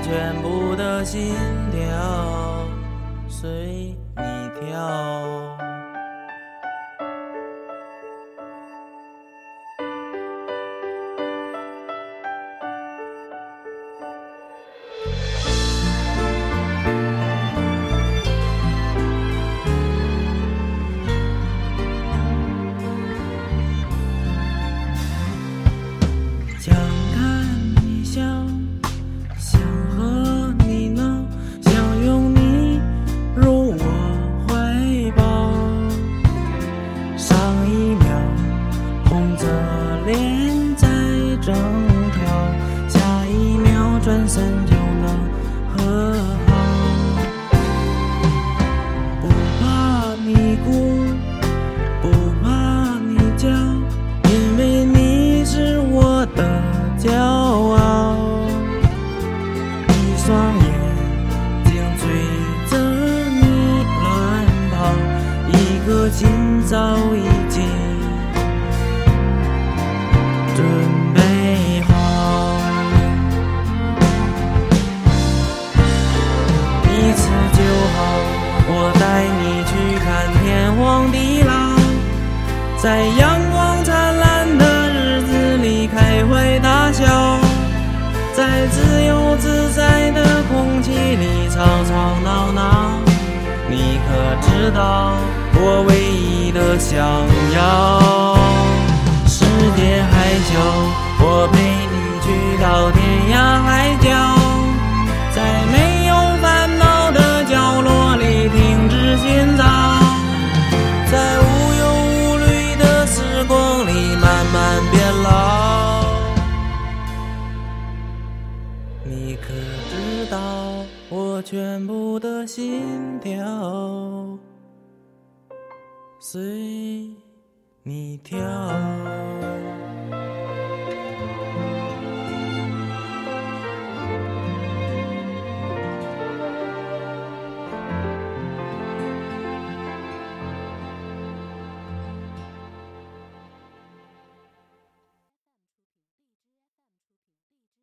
全部的心跳随你跳？秒转身就能和好。不怕你哭，不怕你叫，因为你是我的骄傲。一双眼睛追着你乱跑，一颗心早已在阳光灿烂的日子里开怀大笑，在自由自在的空气里吵吵闹闹。你可知道我唯一的想要？全部的心跳随你跳？